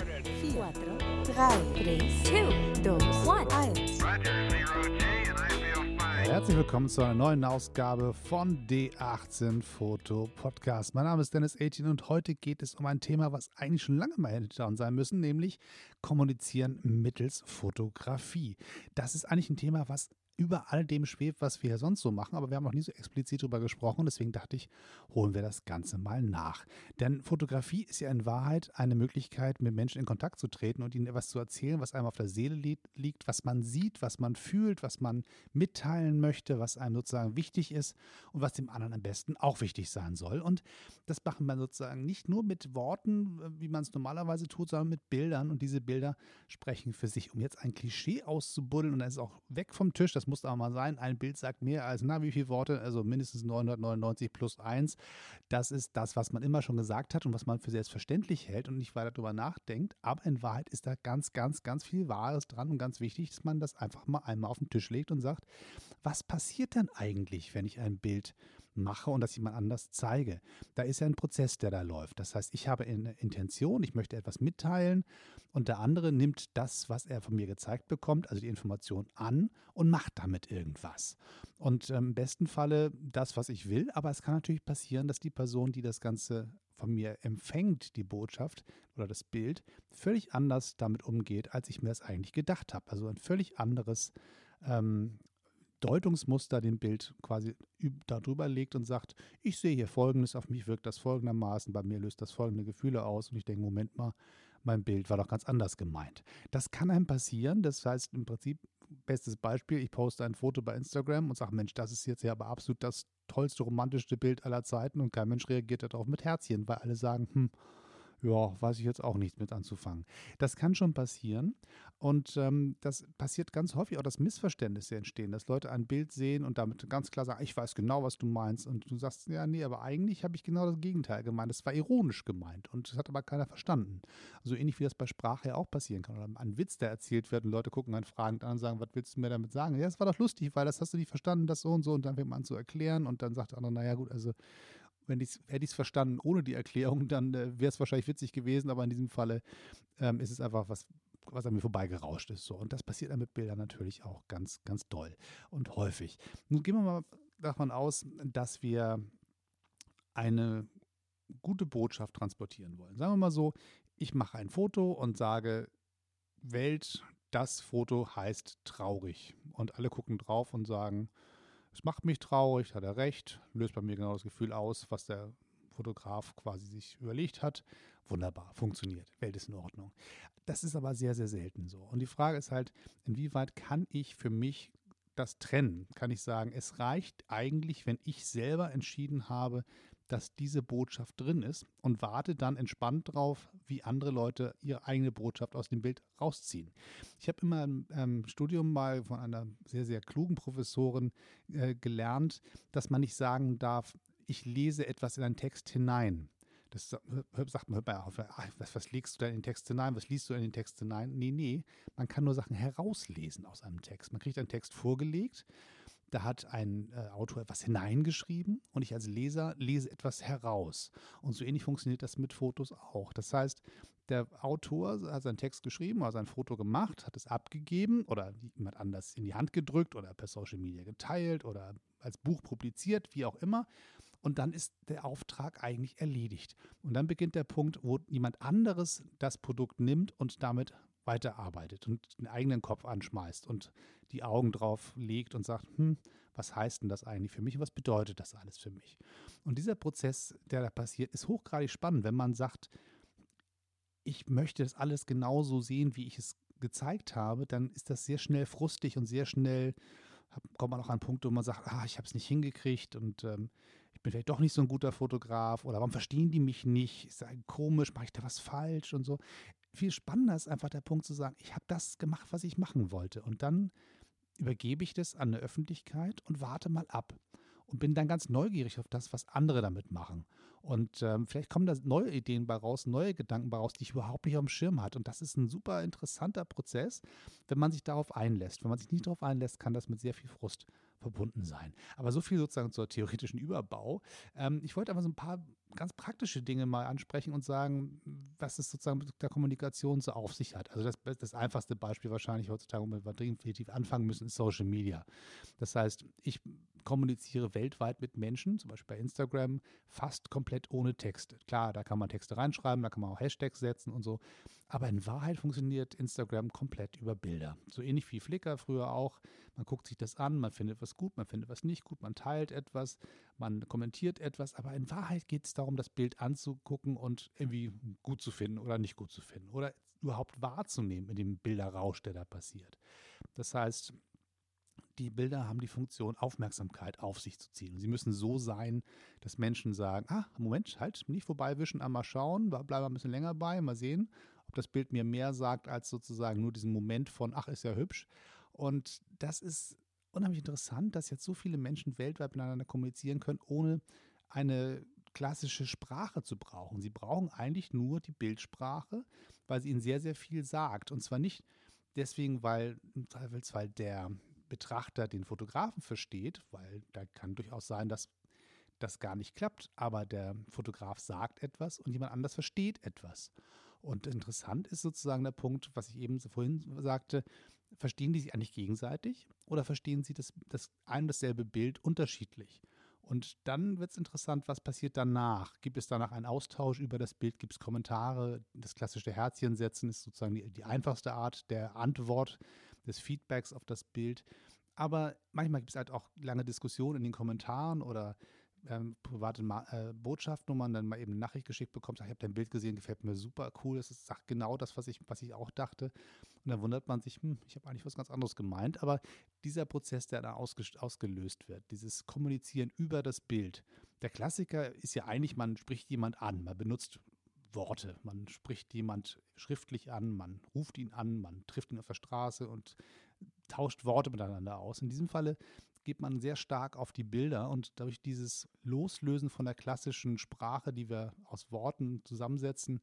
started. 4, 3, 2, 1. Herzlich willkommen zu einer neuen Ausgabe von D18 Foto Podcast. Mein Name ist Dennis 18 und heute geht es um ein Thema, was eigentlich schon lange mal hinter uns sein müssen, nämlich Kommunizieren mittels Fotografie. Das ist eigentlich ein Thema, was über all dem schwebt, was wir sonst so machen, aber wir haben noch nie so explizit darüber gesprochen. Deswegen dachte ich, holen wir das Ganze mal nach. Denn Fotografie ist ja in Wahrheit eine Möglichkeit, mit Menschen in Kontakt zu treten und ihnen etwas zu erzählen, was einem auf der Seele liegt, was man sieht, was man fühlt, was man mitteilen möchte, was einem sozusagen wichtig ist und was dem anderen am besten auch wichtig sein soll. Und das machen wir sozusagen nicht nur mit Worten, wie man es normalerweise tut, sondern mit Bildern. Und diese Bilder sprechen für sich. Um jetzt ein Klischee auszubuddeln, und dann ist auch weg vom Tisch, das muss auch mal sein. Ein Bild sagt mehr als, na, wie viele Worte? Also mindestens 999 plus 1. Das ist das, was man immer schon gesagt hat und was man für selbstverständlich hält und nicht weiter darüber nachdenkt. Aber in Wahrheit ist da ganz, ganz, ganz viel Wahres dran und ganz wichtig, dass man das einfach mal einmal auf den Tisch legt und sagt, was passiert denn eigentlich, wenn ich ein Bild mache und das jemand anders zeige? Da ist ja ein Prozess, der da läuft. Das heißt, ich habe eine Intention, ich möchte etwas mitteilen und der andere nimmt das, was er von mir gezeigt bekommt, also die Information an und macht damit irgendwas. Und ähm, im besten Falle das, was ich will, aber es kann natürlich passieren, dass die Person, die das Ganze von mir empfängt, die Botschaft oder das Bild, völlig anders damit umgeht, als ich mir das eigentlich gedacht habe. Also ein völlig anderes ähm, Deutungsmuster dem Bild quasi darüber legt und sagt, ich sehe hier Folgendes, auf mich wirkt das folgendermaßen, bei mir löst das folgende Gefühle aus und ich denke, Moment mal, mein Bild war doch ganz anders gemeint. Das kann einem passieren, das heißt im Prinzip, bestes Beispiel, ich poste ein Foto bei Instagram und sage, Mensch, das ist jetzt ja aber absolut das tollste, romantischste Bild aller Zeiten und kein Mensch reagiert darauf mit Herzchen, weil alle sagen, hm, ja, weiß ich jetzt auch nichts mit anzufangen. Das kann schon passieren und ähm, das passiert ganz häufig auch, dass Missverständnisse entstehen, dass Leute ein Bild sehen und damit ganz klar sagen, ich weiß genau, was du meinst und du sagst, ja, nee, aber eigentlich habe ich genau das Gegenteil gemeint. Das war ironisch gemeint und das hat aber keiner verstanden. So also ähnlich wie das bei Sprache ja auch passieren kann oder ein Witz, der erzählt wird und Leute gucken einen fragend an und sagen, was willst du mir damit sagen? Ja, das war doch lustig, weil das hast du nicht verstanden, das so und so und dann fängt man an zu erklären und dann sagt der andere, naja gut, also wenn ich's, hätte ich es verstanden ohne die Erklärung, dann äh, wäre es wahrscheinlich witzig gewesen, aber in diesem Falle ähm, ist es einfach was, was an mir vorbeigerauscht ist. So. Und das passiert dann mit Bildern natürlich auch ganz, ganz doll und häufig. Nun gehen wir mal davon aus, dass wir eine gute Botschaft transportieren wollen. Sagen wir mal so, ich mache ein Foto und sage, Welt, das Foto heißt traurig. Und alle gucken drauf und sagen, es macht mich traurig, hat er recht, löst bei mir genau das Gefühl aus, was der Fotograf quasi sich überlegt hat. Wunderbar, funktioniert, Welt ist in Ordnung. Das ist aber sehr, sehr selten so. Und die Frage ist halt, inwieweit kann ich für mich das trennen? Kann ich sagen, es reicht eigentlich, wenn ich selber entschieden habe, dass diese Botschaft drin ist und warte dann entspannt drauf, wie andere Leute ihre eigene Botschaft aus dem Bild rausziehen. Ich habe immer im ähm, Studium mal von einer sehr, sehr klugen Professorin äh, gelernt, dass man nicht sagen darf, ich lese etwas in einen Text hinein. Das sagt man, hört man auf, was, was legst du da in den Text hinein, was liest du in den Text hinein? Nee, nee, man kann nur Sachen herauslesen aus einem Text. Man kriegt einen Text vorgelegt da hat ein äh, Autor etwas hineingeschrieben und ich als Leser lese etwas heraus. Und so ähnlich funktioniert das mit Fotos auch. Das heißt, der Autor hat seinen Text geschrieben oder sein Foto gemacht, hat es abgegeben oder jemand anders in die Hand gedrückt oder per Social Media geteilt oder als Buch publiziert, wie auch immer. Und dann ist der Auftrag eigentlich erledigt. Und dann beginnt der Punkt, wo jemand anderes das Produkt nimmt und damit weiterarbeitet und den eigenen Kopf anschmeißt und die Augen drauf legt und sagt, hm, was heißt denn das eigentlich für mich was bedeutet das alles für mich? Und dieser Prozess, der da passiert, ist hochgradig spannend, wenn man sagt, ich möchte das alles genauso sehen, wie ich es gezeigt habe, dann ist das sehr schnell frustig und sehr schnell kommt man auch an einen Punkt, wo man sagt, ah, ich habe es nicht hingekriegt und ähm, ich bin vielleicht doch nicht so ein guter Fotograf oder warum verstehen die mich nicht? Ist das komisch? Mache ich da was falsch und so? Viel spannender ist einfach der Punkt zu sagen, ich habe das gemacht, was ich machen wollte. Und dann übergebe ich das an eine Öffentlichkeit und warte mal ab. Und bin dann ganz neugierig auf das, was andere damit machen. Und ähm, vielleicht kommen da neue Ideen bei raus, neue Gedanken bei raus, die ich überhaupt nicht auf dem Schirm hatte. Und das ist ein super interessanter Prozess, wenn man sich darauf einlässt. Wenn man sich nicht darauf einlässt, kann das mit sehr viel Frust verbunden sein. Aber so viel sozusagen zur theoretischen Überbau. Ähm, ich wollte aber so ein paar ganz praktische Dinge mal ansprechen und sagen, was es sozusagen mit der Kommunikation so auf sich hat. Also das, das einfachste Beispiel wahrscheinlich heutzutage, wo wir definitiv anfangen müssen, ist Social Media. Das heißt, ich kommuniziere weltweit mit Menschen, zum Beispiel bei Instagram, fast komplett ohne Texte. Klar, da kann man Texte reinschreiben, da kann man auch Hashtags setzen und so. Aber in Wahrheit funktioniert Instagram komplett über Bilder. So ähnlich wie Flickr früher auch. Man guckt sich das an, man findet was gut, man findet was nicht gut, man teilt etwas, man kommentiert etwas. Aber in Wahrheit geht es darum, das Bild anzugucken und irgendwie gut zu finden oder nicht gut zu finden oder überhaupt wahrzunehmen in dem Bilderrausch, der da passiert. Das heißt, die Bilder haben die Funktion, Aufmerksamkeit auf sich zu ziehen. Und sie müssen so sein, dass Menschen sagen, ah, Moment, halt, nicht vorbeiwischen, einmal schauen, bleiben ein bisschen länger bei, mal sehen, ob das Bild mir mehr sagt als sozusagen nur diesen Moment von, ach, ist ja hübsch. Und das ist unheimlich interessant, dass jetzt so viele Menschen weltweit miteinander kommunizieren können, ohne eine klassische Sprache zu brauchen. Sie brauchen eigentlich nur die Bildsprache, weil sie ihnen sehr, sehr viel sagt. Und zwar nicht deswegen, weil im Zweifelsfall der Betrachter den Fotografen versteht, weil da kann durchaus sein, dass das gar nicht klappt, aber der Fotograf sagt etwas und jemand anders versteht etwas. Und interessant ist sozusagen der Punkt, was ich eben vorhin sagte, verstehen die sich eigentlich gegenseitig oder verstehen sie das, das ein und dasselbe Bild unterschiedlich? Und dann wird es interessant, was passiert danach? Gibt es danach einen Austausch über das Bild? Gibt es Kommentare? Das klassische Herzchen setzen ist sozusagen die, die einfachste Art der Antwort des Feedbacks auf das Bild. Aber manchmal gibt es halt auch lange Diskussionen in den Kommentaren oder ähm, private Ma äh, Botschaftnummern dann mal eben eine Nachricht geschickt bekommt, sagt, ich habe dein Bild gesehen, gefällt mir super cool, das ist, sagt genau das, was ich, was ich auch dachte. Und dann wundert man sich, hm, ich habe eigentlich was ganz anderes gemeint. Aber dieser Prozess, der da ausge ausgelöst wird, dieses Kommunizieren über das Bild, der Klassiker ist ja eigentlich, man spricht jemand an, man benutzt Worte. Man spricht jemand schriftlich an, man ruft ihn an, man trifft ihn auf der Straße und tauscht Worte miteinander aus. In diesem Falle geht man sehr stark auf die Bilder und durch dieses Loslösen von der klassischen Sprache, die wir aus Worten zusammensetzen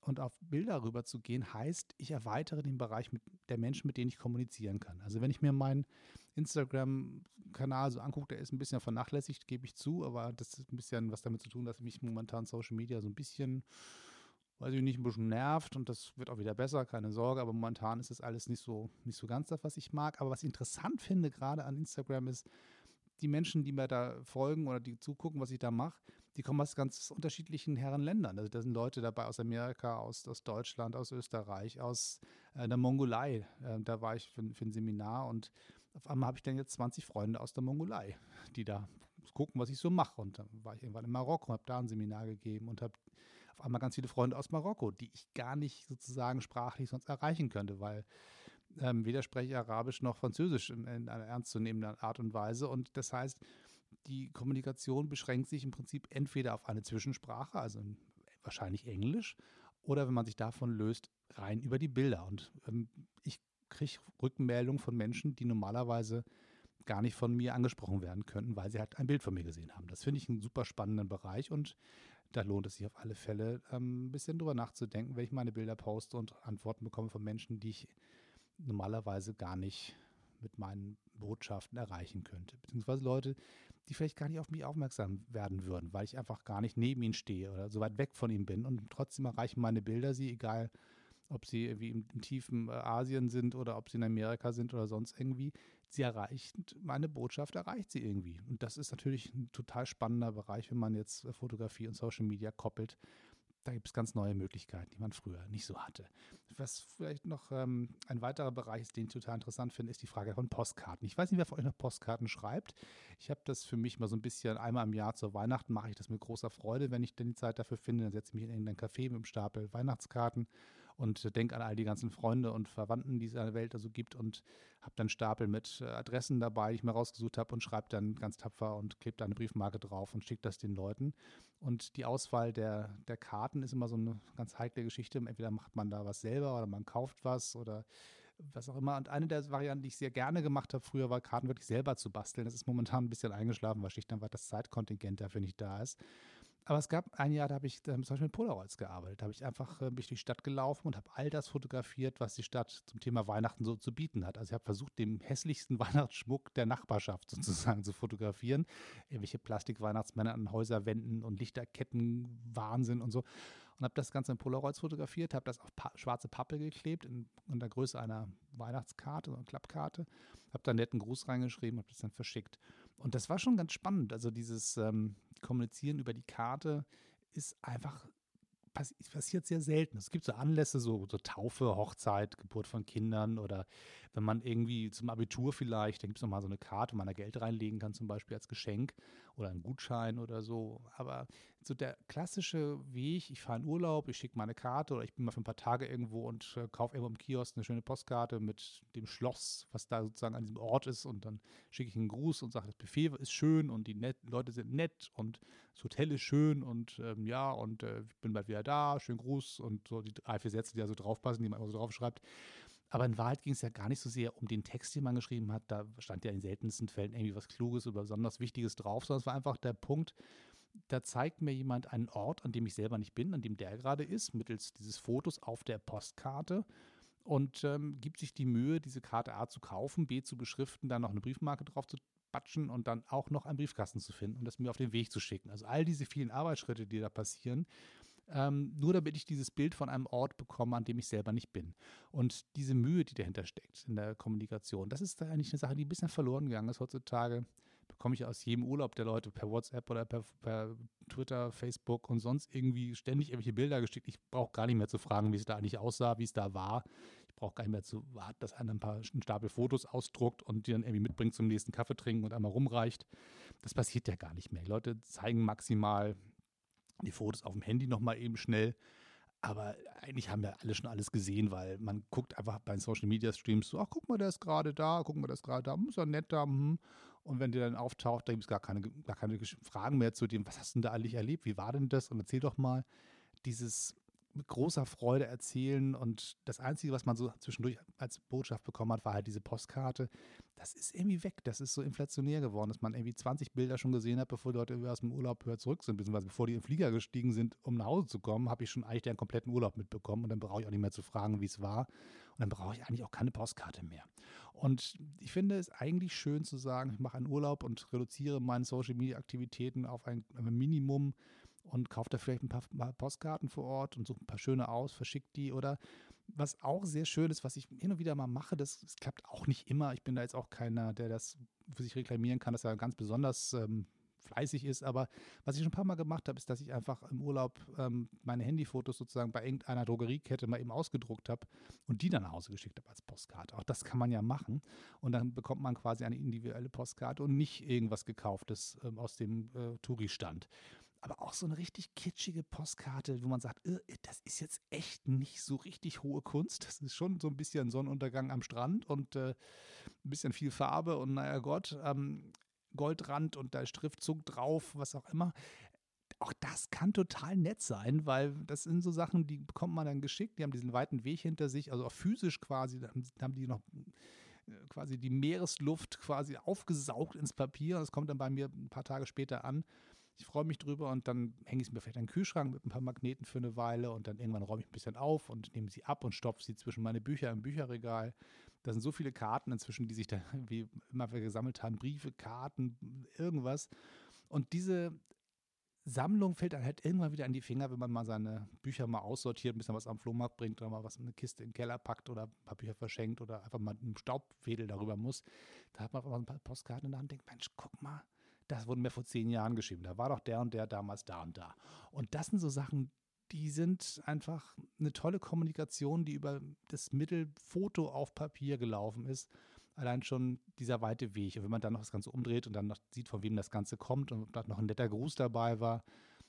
und auf Bilder rüber zu gehen, heißt, ich erweitere den Bereich mit der Menschen, mit denen ich kommunizieren kann. Also wenn ich mir meinen Instagram-Kanal so angucke, der ist ein bisschen vernachlässigt, gebe ich zu, aber das ist ein bisschen was damit zu tun, dass mich momentan Social Media so ein bisschen weiß ich nicht, ein bisschen nervt und das wird auch wieder besser, keine Sorge, aber momentan ist das alles nicht so, nicht so ganz das, was ich mag. Aber was ich interessant finde, gerade an Instagram, ist, die Menschen, die mir da folgen oder die zugucken, was ich da mache, die kommen aus ganz unterschiedlichen Herrenländern. Also da sind Leute dabei aus Amerika, aus, aus Deutschland, aus Österreich, aus äh, der Mongolei. Äh, da war ich für, für ein Seminar und auf einmal habe ich dann jetzt 20 Freunde aus der Mongolei, die da gucken, was ich so mache. Und dann war ich irgendwann in Marokko, habe da ein Seminar gegeben und habe auf einmal ganz viele Freunde aus Marokko, die ich gar nicht sozusagen sprachlich sonst erreichen könnte, weil ähm, weder spreche ich Arabisch noch Französisch in, in einer ernstzunehmenden Art und Weise. Und das heißt, die Kommunikation beschränkt sich im Prinzip entweder auf eine Zwischensprache, also wahrscheinlich Englisch, oder wenn man sich davon löst, rein über die Bilder. Und ähm, ich kriege Rückmeldungen von Menschen, die normalerweise gar nicht von mir angesprochen werden könnten, weil sie halt ein Bild von mir gesehen haben. Das finde ich einen super spannenden Bereich und da lohnt es sich auf alle Fälle, ähm, ein bisschen drüber nachzudenken, wenn ich meine Bilder poste und Antworten bekomme von Menschen, die ich normalerweise gar nicht mit meinen Botschaften erreichen könnte. Beziehungsweise Leute, die vielleicht gar nicht auf mich aufmerksam werden würden, weil ich einfach gar nicht neben ihnen stehe oder so weit weg von ihm bin und trotzdem erreichen meine Bilder sie, egal ob sie irgendwie im, im tiefen äh, Asien sind oder ob sie in Amerika sind oder sonst irgendwie. Sie erreicht, meine Botschaft erreicht sie irgendwie. Und das ist natürlich ein total spannender Bereich, wenn man jetzt äh, Fotografie und Social Media koppelt. Da gibt es ganz neue Möglichkeiten, die man früher nicht so hatte. Was vielleicht noch ähm, ein weiterer Bereich ist, den ich total interessant finde, ist die Frage von Postkarten. Ich weiß nicht, wer von euch noch Postkarten schreibt. Ich habe das für mich mal so ein bisschen einmal im Jahr zur Weihnachten mache ich das mit großer Freude, wenn ich denn die Zeit dafür finde. Dann setze ich mich in irgendein Café mit einem Stapel Weihnachtskarten und denke an all die ganzen Freunde und Verwandten, die es in der Welt also gibt und habe dann Stapel mit äh, Adressen dabei, die ich mir rausgesucht habe und schreibe dann ganz tapfer und klebe da eine Briefmarke drauf und schicke das den Leuten. Und die Auswahl der, der Karten ist immer so eine ganz heikle Geschichte. Entweder macht man da was selber oder man kauft was oder was auch immer. Und eine der Varianten, die ich sehr gerne gemacht habe früher, war Karten wirklich selber zu basteln. Das ist momentan ein bisschen eingeschlafen, weil schlicht dann das Zeitkontingent dafür nicht da ist. Aber es gab ein Jahr, da habe ich zum Beispiel mit Polaroids gearbeitet. Da habe ich einfach äh, durch die Stadt gelaufen und habe all das fotografiert, was die Stadt zum Thema Weihnachten so zu bieten hat. Also ich habe versucht, den hässlichsten Weihnachtsschmuck der Nachbarschaft sozusagen zu fotografieren. Irgendwelche Plastik-Weihnachtsmänner an Häuserwänden und Lichterketten, Wahnsinn und so. Und habe das Ganze in Polaroids fotografiert, habe das auf pa schwarze Pappe geklebt in, in, der Größe einer Weihnachtskarte, so einer Klappkarte. Habe da einen netten Gruß reingeschrieben, habe das dann verschickt. Und das war schon ganz spannend. Also dieses ähm, Kommunizieren über die Karte ist einfach passiert sehr selten. Es gibt so Anlässe, so, so, Taufe, Hochzeit, Geburt von Kindern oder wenn man irgendwie zum Abitur vielleicht, dann gibt es nochmal so eine Karte, wo man da Geld reinlegen kann, zum Beispiel als Geschenk oder einen Gutschein oder so. Aber so der klassische Weg, ich fahre in Urlaub, ich schicke meine Karte oder ich bin mal für ein paar Tage irgendwo und äh, kaufe irgendwo im Kiosk eine schöne Postkarte mit dem Schloss, was da sozusagen an diesem Ort ist und dann schicke ich einen Gruß und sage, das Buffet ist schön und die net Leute sind nett und das Hotel ist schön und ähm, ja und äh, ich bin bald wieder da, schönen Gruß und so die drei, vier Sätze, die da so draufpassen, die man immer so draufschreibt. Aber in Wahrheit ging es ja gar nicht so sehr um den Text, den man geschrieben hat. Da stand ja in seltensten Fällen irgendwie was Kluges oder besonders Wichtiges drauf, sondern es war einfach der Punkt, da zeigt mir jemand einen Ort, an dem ich selber nicht bin, an dem der gerade ist, mittels dieses Fotos auf der Postkarte und ähm, gibt sich die Mühe, diese Karte A zu kaufen, B zu beschriften, dann noch eine Briefmarke drauf zu batschen und dann auch noch einen Briefkasten zu finden und das mir auf den Weg zu schicken. Also all diese vielen Arbeitsschritte, die da passieren, ähm, nur damit ich dieses Bild von einem Ort bekomme, an dem ich selber nicht bin. Und diese Mühe, die dahinter steckt in der Kommunikation, das ist eigentlich eine Sache, die ein bisschen verloren gegangen ist heutzutage bekomme ich aus jedem Urlaub der Leute per WhatsApp oder per, per Twitter, Facebook und sonst irgendwie ständig irgendwelche Bilder geschickt. Ich brauche gar nicht mehr zu fragen, wie es da eigentlich aussah, wie es da war. Ich brauche gar nicht mehr zu warten, dass einer ein paar einen Stapel Fotos ausdruckt und die dann irgendwie mitbringt zum nächsten Kaffee trinken und einmal rumreicht. Das passiert ja gar nicht mehr. Die Leute zeigen maximal die Fotos auf dem Handy nochmal eben schnell. Aber eigentlich haben wir alle schon alles gesehen, weil man guckt einfach bei Social Media Streams so, ach guck mal, der ist gerade da, guck mal, der ist gerade da, hm, ist er nett da, hm. Und wenn der dann auftaucht, da gibt es gar keine, gar keine Fragen mehr zu dem, was hast du denn da eigentlich erlebt, wie war denn das? Und erzähl doch mal dieses mit großer Freude erzählen. Und das Einzige, was man so zwischendurch als Botschaft bekommen hat, war halt diese Postkarte. Das ist irgendwie weg. Das ist so inflationär geworden, dass man irgendwie 20 Bilder schon gesehen hat, bevor die Leute aus dem Urlaub höher zurück sind, beziehungsweise bevor die im Flieger gestiegen sind, um nach Hause zu kommen, habe ich schon eigentlich den kompletten Urlaub mitbekommen. Und dann brauche ich auch nicht mehr zu fragen, wie es war. Und dann brauche ich eigentlich auch keine Postkarte mehr. Und ich finde es eigentlich schön zu sagen, ich mache einen Urlaub und reduziere meine Social-Media-Aktivitäten auf ein Minimum und kauft da vielleicht ein paar, Postkarten vor Ort und sucht ein paar schöne aus, verschickt die oder was auch sehr schön ist, was ich hin und wieder mal mache, das, das, klappt auch nicht immer. Ich bin da jetzt auch keiner, der das für sich reklamieren kann, dass er ganz besonders ähm, fleißig ist. Aber was ich schon ein paar Mal gemacht habe, ist, dass ich einfach im Urlaub ähm, meine Handyfotos sozusagen bei irgendeiner Drogeriekette mal eben ausgedruckt habe und die dann nach Hause geschickt habe als Postkarte. Auch das kann man ja machen. Und dann bekommt man quasi eine individuelle Postkarte und nicht irgendwas gekauftes ähm, aus dem äh, Touri-Stand aber auch so eine richtig kitschige Postkarte, wo man sagt, äh, das ist jetzt echt nicht so richtig hohe Kunst. Das ist schon so ein bisschen Sonnenuntergang am Strand und äh, ein bisschen viel Farbe und naja Gott, ähm, Goldrand und da ist Schriftzug drauf, was auch immer. Auch das kann total nett sein, weil das sind so Sachen, die bekommt man dann geschickt, die haben diesen weiten Weg hinter sich, also auch physisch quasi, da haben die noch äh, quasi die Meeresluft quasi aufgesaugt ins Papier. Das kommt dann bei mir ein paar Tage später an. Ich freue mich drüber und dann hänge ich es mir vielleicht in den Kühlschrank mit ein paar Magneten für eine Weile und dann irgendwann räume ich ein bisschen auf und nehme sie ab und stopfe sie zwischen meine Bücher im Bücherregal. Da sind so viele Karten inzwischen, die sich da wie immer gesammelt haben, Briefe, Karten, irgendwas. Und diese Sammlung fällt dann halt irgendwann wieder an die Finger, wenn man mal seine Bücher mal aussortiert, ein bisschen was am Flohmarkt bringt oder mal was in eine Kiste in den Keller packt oder ein paar Bücher verschenkt oder einfach mal einen Staubwedel darüber muss. Da hat man einfach mal ein paar Postkarten in der Hand und denkt, Mensch, guck mal, das wurde mir vor zehn Jahren geschrieben. Da war doch der und der damals da und da. Und das sind so Sachen, die sind einfach eine tolle Kommunikation, die über das Mittel Foto auf Papier gelaufen ist. Allein schon dieser weite Weg. Und wenn man dann noch das Ganze umdreht und dann noch sieht, von wem das Ganze kommt und da noch ein netter Gruß dabei war,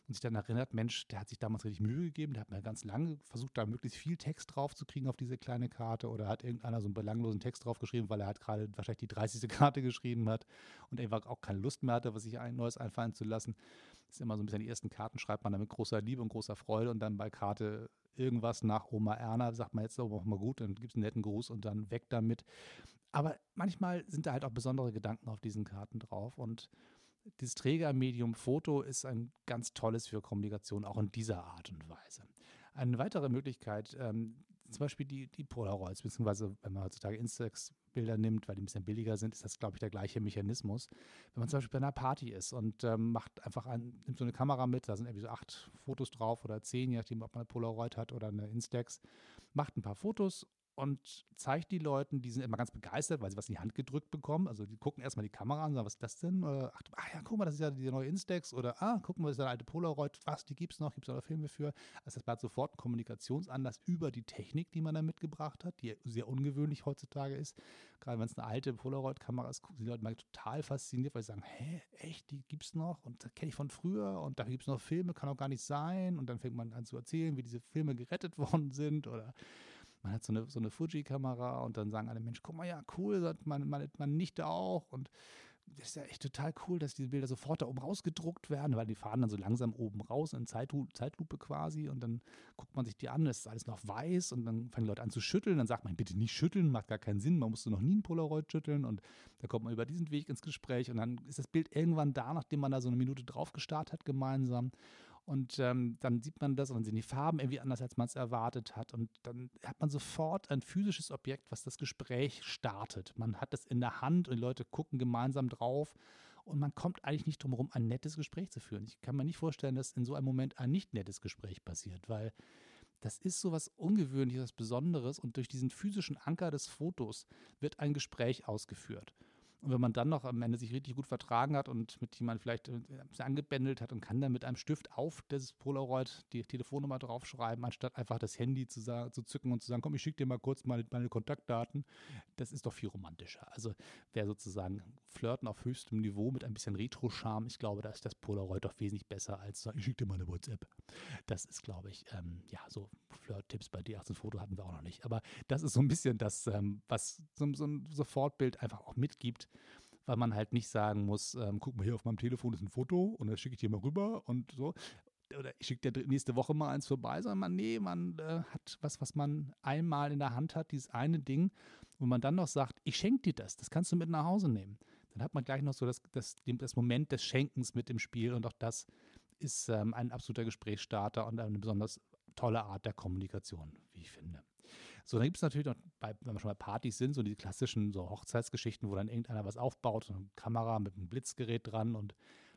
und sich dann erinnert, Mensch, der hat sich damals richtig Mühe gegeben, der hat mir ganz lange versucht, da möglichst viel Text drauf zu kriegen auf diese kleine Karte oder hat irgendeiner so einen belanglosen Text drauf geschrieben, weil er halt gerade wahrscheinlich die 30. Karte geschrieben hat und einfach auch keine Lust mehr hatte, was sich ein Neues einfallen zu lassen. Das ist immer so ein bisschen die ersten Karten schreibt man dann mit großer Liebe und großer Freude und dann bei Karte irgendwas nach Oma Erna sagt man jetzt auch mal gut, dann gibt es einen netten Gruß und dann weg damit. Aber manchmal sind da halt auch besondere Gedanken auf diesen Karten drauf und das Trägermedium Foto ist ein ganz tolles für Kommunikation, auch in dieser Art und Weise. Eine weitere Möglichkeit, ähm, zum Beispiel die, die Polaroids, beziehungsweise wenn man heutzutage Instax-Bilder nimmt, weil die ein bisschen billiger sind, ist das, glaube ich, der gleiche Mechanismus. Wenn man zum Beispiel bei einer Party ist und ähm, macht einfach ein, nimmt so eine Kamera mit, da sind irgendwie so acht Fotos drauf oder zehn, je nachdem, ob man eine Polaroid hat oder eine Instax, macht ein paar Fotos und zeigt die Leuten, die sind immer ganz begeistert, weil sie was in die Hand gedrückt bekommen. Also die gucken erstmal die Kamera an sagen, was ist das denn? Oder, ach, ach, ja, guck mal, das ist ja die neue Instax. Oder, ah, guck mal, das ist eine alte Polaroid. Was, die gibt es noch? Gibt es noch Filme für? Also das war sofort ein Kommunikationsanlass über die Technik, die man da mitgebracht hat, die sehr ungewöhnlich heutzutage ist. Gerade wenn es eine alte Polaroid-Kamera ist, sind die Leute mal total fasziniert, weil sie sagen, hä, echt, die gibt es noch? Und das kenne ich von früher und da gibt es noch Filme, kann auch gar nicht sein. Und dann fängt man an zu erzählen, wie diese Filme gerettet worden sind oder man hat so eine, so eine Fuji-Kamera und dann sagen alle Menschen, guck mal, ja, cool, sagt man, man, man nicht auch. Und das ist ja echt total cool, dass diese Bilder sofort da oben rausgedruckt werden, weil die fahren dann so langsam oben raus in Zeitlu Zeitlupe quasi und dann guckt man sich die an, es ist alles noch weiß und dann fangen die Leute an zu schütteln, dann sagt man, bitte nicht schütteln, macht gar keinen Sinn, man musste noch nie ein Polaroid schütteln und da kommt man über diesen Weg ins Gespräch und dann ist das Bild irgendwann da, nachdem man da so eine Minute drauf gestartet hat gemeinsam und ähm, dann sieht man das und dann sind die Farben irgendwie anders, als man es erwartet hat. Und dann hat man sofort ein physisches Objekt, was das Gespräch startet. Man hat das in der Hand und die Leute gucken gemeinsam drauf. Und man kommt eigentlich nicht drum herum, ein nettes Gespräch zu führen. Ich kann mir nicht vorstellen, dass in so einem Moment ein nicht nettes Gespräch passiert, weil das ist so was Ungewöhnliches, was Besonderes. Und durch diesen physischen Anker des Fotos wird ein Gespräch ausgeführt. Und wenn man dann noch am Ende sich richtig gut vertragen hat und mit jemandem vielleicht äh, angebändelt hat und kann dann mit einem Stift auf das Polaroid die Telefonnummer draufschreiben, anstatt einfach das Handy zu, zu zücken und zu sagen, komm, ich schicke dir mal kurz meine, meine Kontaktdaten, das ist doch viel romantischer. Also wer sozusagen Flirten auf höchstem Niveau mit ein bisschen Retro-Charme, ich glaube, da ist das Polaroid doch wesentlich besser als sagen, ich schicke dir mal eine WhatsApp. Das ist, glaube ich, ähm, ja, so Flirt-Tipps bei D18 Foto hatten wir auch noch nicht. Aber das ist so ein bisschen das, ähm, was so, so ein Sofortbild einfach auch mitgibt weil man halt nicht sagen muss, ähm, guck mal hier auf meinem Telefon ist ein Foto und das schicke ich dir mal rüber und so. Oder ich schicke dir nächste Woche mal eins vorbei, sondern man, nee, man äh, hat was, was man einmal in der Hand hat, dieses eine Ding, wo man dann noch sagt, ich schenke dir das, das kannst du mit nach Hause nehmen. Dann hat man gleich noch so das, das, das Moment des Schenkens mit im Spiel und auch das ist ähm, ein absoluter Gesprächsstarter und eine besonders tolle Art der Kommunikation, wie ich finde. So, dann gibt es natürlich noch, bei, wenn wir schon bei Partys sind, so die klassischen so Hochzeitsgeschichten, wo dann irgendeiner was aufbaut, so eine Kamera mit einem Blitzgerät dran und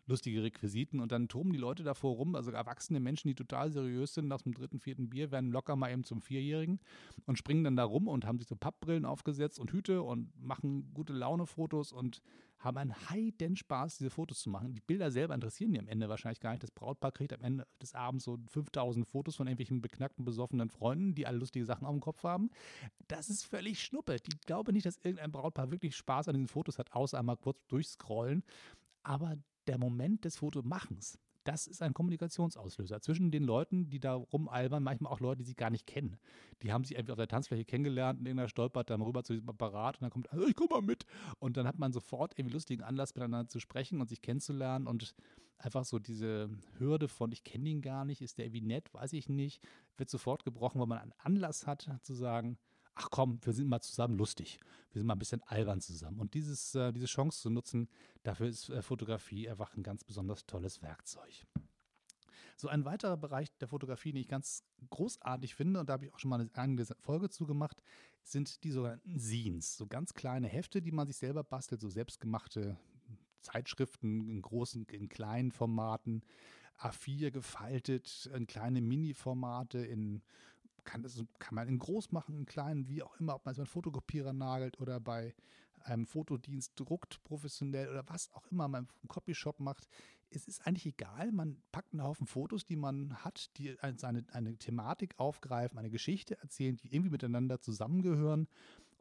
lustige Requisiten und dann toben die Leute davor rum, also erwachsene Menschen, die total seriös sind, nach dem dritten, vierten Bier, werden locker mal eben zum Vierjährigen und springen dann da rum und haben sich so Pappbrillen aufgesetzt und Hüte und machen gute Laune-Fotos und haben einen heiden Spaß, diese Fotos zu machen. Die Bilder selber interessieren die am Ende wahrscheinlich gar nicht. Das Brautpaar kriegt am Ende des Abends so 5000 Fotos von irgendwelchen beknackten, besoffenen Freunden, die alle lustige Sachen auf dem Kopf haben. Das ist völlig schnuppe. Die glaube nicht, dass irgendein Brautpaar wirklich Spaß an diesen Fotos hat, außer einmal kurz durchscrollen. Aber der Moment des Fotomachens, das ist ein Kommunikationsauslöser zwischen den Leuten, die da rumalbern, manchmal auch Leute, die sie gar nicht kennen. Die haben sich einfach auf der Tanzfläche kennengelernt und irgendeiner stolpert dann rüber zu diesem Apparat und dann kommt, also ich komm mal mit. Und dann hat man sofort irgendwie lustigen Anlass, miteinander zu sprechen und sich kennenzulernen und einfach so diese Hürde von, ich kenne ihn gar nicht, ist der irgendwie nett, weiß ich nicht, wird sofort gebrochen, weil man einen Anlass hat zu sagen, ach komm, wir sind mal zusammen lustig. Wir sind mal ein bisschen albern zusammen. Und dieses, äh, diese Chance zu nutzen, dafür ist äh, Fotografie einfach ein ganz besonders tolles Werkzeug. So ein weiterer Bereich der Fotografie, den ich ganz großartig finde, und da habe ich auch schon mal eine eigene Folge zu gemacht, sind die sogenannten Scenes. So ganz kleine Hefte, die man sich selber bastelt, so selbstgemachte Zeitschriften in großen, in kleinen Formaten, A4 gefaltet, in kleine Mini-Formate, in kann, das, kann man in groß machen, in klein, wie auch immer, ob man es einem Fotokopierer nagelt oder bei einem Fotodienst druckt professionell oder was auch immer man im Copyshop macht. Es ist eigentlich egal, man packt einen Haufen Fotos, die man hat, die eine, eine Thematik aufgreifen, eine Geschichte erzählen, die irgendwie miteinander zusammengehören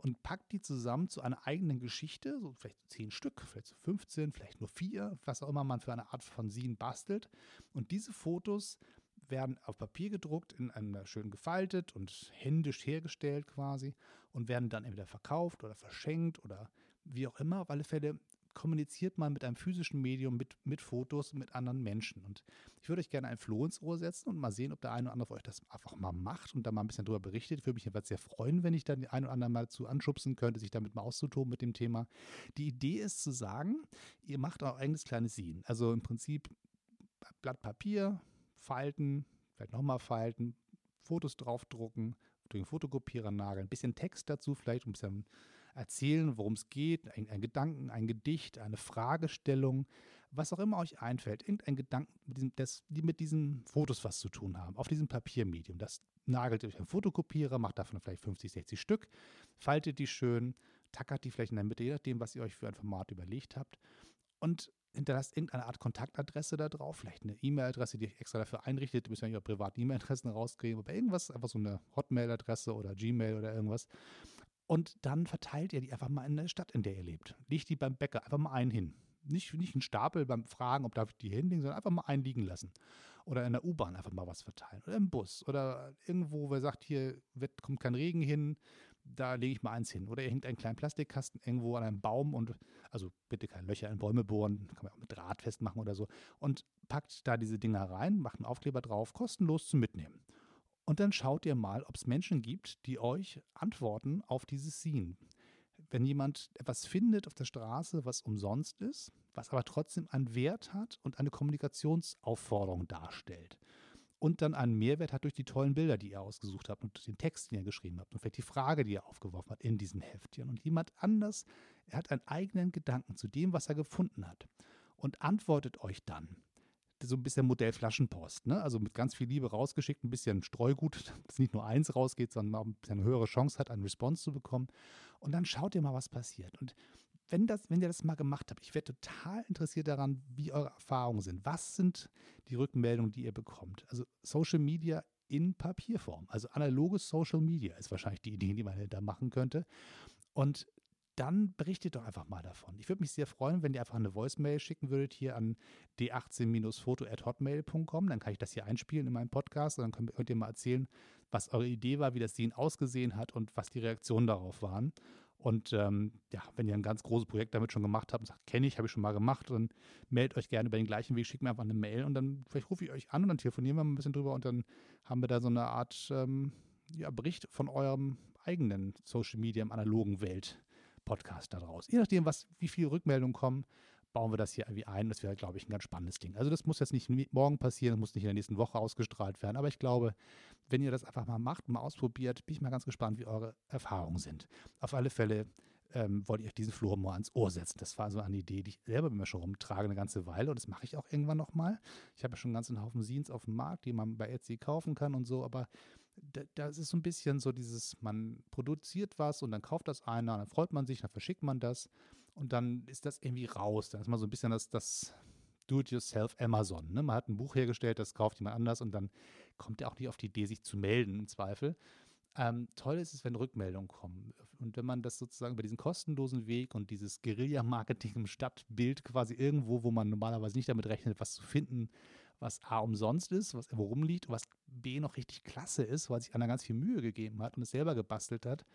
und packt die zusammen zu einer eigenen Geschichte, so vielleicht zehn Stück, vielleicht so 15, vielleicht nur vier, was auch immer man für eine Art von Scene bastelt. Und diese Fotos werden auf Papier gedruckt, in einem schön gefaltet und händisch hergestellt quasi und werden dann entweder verkauft oder verschenkt oder wie auch immer. Auf alle Fälle kommuniziert man mit einem physischen Medium, mit, mit Fotos, mit anderen Menschen. Und ich würde euch gerne ein Floh ins Ohr setzen und mal sehen, ob der eine oder andere von euch das einfach mal macht und da mal ein bisschen drüber berichtet. Ich würde mich jedenfalls sehr freuen, wenn ich dann den einen oder anderen mal dazu anschubsen könnte, sich damit mal auszutoben mit dem Thema. Die Idee ist zu sagen, ihr macht euer eigenes kleines Scene. Also im Prinzip Blatt Papier, falten, vielleicht nochmal falten, Fotos draufdrucken, durch den Fotokopierer nageln, ein bisschen Text dazu, vielleicht ein bisschen erzählen, worum es geht, ein, ein, Gedanken, ein Gedicht, eine Fragestellung, was auch immer euch einfällt, irgendein Gedanken, mit diesem, das, die mit diesen Fotos was zu tun haben, auf diesem Papiermedium. Das nagelt ihr euch einen Fotokopierer, macht davon vielleicht 50, 60 Stück, faltet die schön, tackert die vielleicht in der Mitte, je nachdem, was ihr euch für ein Format überlegt habt. Und hinterlasst irgendeine Art Kontaktadresse da drauf, vielleicht eine E-Mail-Adresse, die ihr extra dafür einrichtet. Ihr müsst ja nicht eure privaten E-Mail-Adressen rauskriegen, aber irgendwas, einfach so eine Hotmail-Adresse oder Gmail oder irgendwas. Und dann verteilt ihr die einfach mal in der Stadt, in der ihr lebt. Legt die beim Bäcker einfach mal einen hin. Nicht, nicht einen Stapel beim Fragen, ob darf ich die hinlegen, sondern einfach mal einen liegen lassen. Oder in der U-Bahn einfach mal was verteilen. Oder im Bus. Oder irgendwo, wo ihr sagt, hier wird, kommt kein Regen hin, da lege ich mal eins hin. Oder ihr hängt einen kleinen Plastikkasten irgendwo an einem Baum und, also bitte keine Löcher in Bäume bohren, kann man auch mit Draht festmachen oder so. Und packt da diese Dinger rein, macht einen Aufkleber drauf, kostenlos zum Mitnehmen. Und dann schaut ihr mal, ob es Menschen gibt, die euch antworten auf dieses Scene. Wenn jemand etwas findet auf der Straße, was umsonst ist, was aber trotzdem einen Wert hat und eine Kommunikationsaufforderung darstellt und dann einen Mehrwert hat durch die tollen Bilder, die ihr ausgesucht habt und den Text, den ihr geschrieben habt und vielleicht die Frage, die ihr aufgeworfen habt in diesen Heftchen. Und jemand anders, er hat einen eigenen Gedanken zu dem, was er gefunden hat und antwortet euch dann so ein bisschen Modell Flaschenpost, ne? Also mit ganz viel Liebe rausgeschickt, ein bisschen Streugut, dass nicht nur eins rausgeht, sondern auch eine höhere Chance hat, einen Response zu bekommen. Und dann schaut ihr mal, was passiert. Und wenn, das, wenn ihr das mal gemacht habt, ich wäre total interessiert daran, wie eure Erfahrungen sind. Was sind die Rückmeldungen, die ihr bekommt? Also Social Media in Papierform. Also analoges Social Media ist wahrscheinlich die Idee, die man da machen könnte. Und dann berichtet doch einfach mal davon. Ich würde mich sehr freuen, wenn ihr einfach eine Voicemail schicken würdet hier an d18-foto.hotmail.com. Dann kann ich das hier einspielen in meinem Podcast und dann könnt, ihr mal erzählen, was eure Idee war, wie das Scene ausgesehen hat und was die Reaktionen darauf waren. Und ähm, ja, wenn ihr ein ganz großes Projekt damit schon gemacht habt und sagt, kenne ich, habe ich schon mal gemacht, dann meldet euch gerne über den gleichen Weg, schickt mir einfach eine Mail und dann vielleicht rufe ich euch an und dann telefonieren wir mal ein bisschen drüber und dann haben wir da so eine Art ähm, ja, Bericht von eurem eigenen Social Media im analogen Welt Podcast daraus. Je nachdem, was, wie viele Rückmeldungen kommen, bauen wir das hier irgendwie ein. Das wäre, glaube ich, ein ganz spannendes Ding. Also das muss jetzt nicht morgen passieren, muss nicht in der nächsten Woche ausgestrahlt werden. Aber ich glaube, wenn ihr das einfach mal macht, mal ausprobiert, bin ich mal ganz gespannt, wie eure Erfahrungen sind. Auf alle Fälle ähm, wollte ich euch diesen Flur mal ans Ohr setzen. Das war so eine Idee, die ich selber mir schon rumtrage eine ganze Weile und das mache ich auch irgendwann nochmal. Ich habe ja schon einen ganzen Haufen Scenes auf dem Markt, die man bei Etsy kaufen kann und so, aber das ist so ein bisschen so dieses, man produziert was und dann kauft das einer, dann freut man sich, dann verschickt man das und dann ist das irgendwie raus. Dann ist man so ein bisschen das, das Do-it-yourself Amazon. Ne? Man hat ein Buch hergestellt, das kauft jemand anders und dann kommt er auch nicht auf die Idee, sich zu melden im Zweifel. Ähm, toll ist es, wenn Rückmeldungen kommen. Und wenn man das sozusagen über diesen kostenlosen Weg und dieses Guerilla-Marketing im Stadtbild quasi irgendwo, wo man normalerweise nicht damit rechnet, was zu finden, was A umsonst ist, was irgendwo rumliegt, was B noch richtig klasse ist, weil sich einer ganz viel Mühe gegeben hat und es selber gebastelt hat.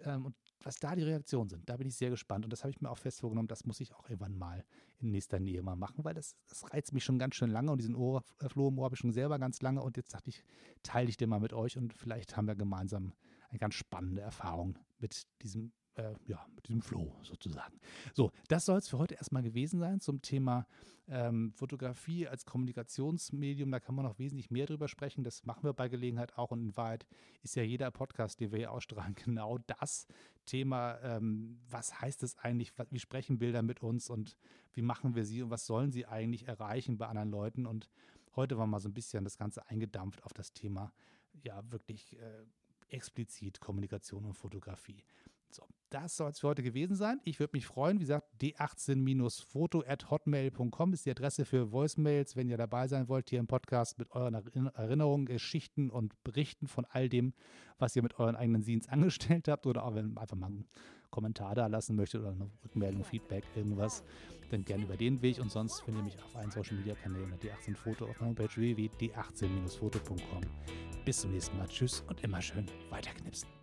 Ähm, und was da die Reaktionen sind, da bin ich sehr gespannt. Und das habe ich mir auch fest vorgenommen, das muss ich auch irgendwann mal in nächster Nähe mal machen, weil das, das reizt mich schon ganz schön lange und diesen Ohr, äh, Floh im Ohr habe ich schon selber ganz lange und jetzt dachte ich, teile ich den mal mit euch und vielleicht haben wir gemeinsam eine ganz spannende Erfahrung mit diesem äh, ja, mit diesem Flow sozusagen. So, das soll es für heute erstmal gewesen sein zum Thema ähm, Fotografie als Kommunikationsmedium. Da kann man noch wesentlich mehr drüber sprechen. Das machen wir bei Gelegenheit auch. Und in Wahrheit ist ja jeder Podcast, den wir hier ausstrahlen, genau das Thema. Ähm, was heißt es eigentlich? Wie sprechen Bilder mit uns und wie machen wir sie und was sollen sie eigentlich erreichen bei anderen Leuten? Und heute war mal so ein bisschen das Ganze eingedampft auf das Thema, ja, wirklich. Äh, explizit Kommunikation und Fotografie. So, das soll es für heute gewesen sein. Ich würde mich freuen. Wie gesagt, d18-foto at hotmail.com ist die Adresse für Voicemails, wenn ihr dabei sein wollt hier im Podcast mit euren Erinnerungen, Geschichten und Berichten von all dem, was ihr mit euren eigenen Scenes angestellt habt oder auch wenn ihr einfach mal einen Kommentar da lassen möchtet oder eine Rückmeldung, Feedback, irgendwas, dann gerne über den Weg. Und sonst findet ihr mich auf allen Social Media Kanälen D18foto auf meiner Homepage www.d18-foto.com. Bis zum nächsten Mal. Tschüss und immer schön weiterknipsen.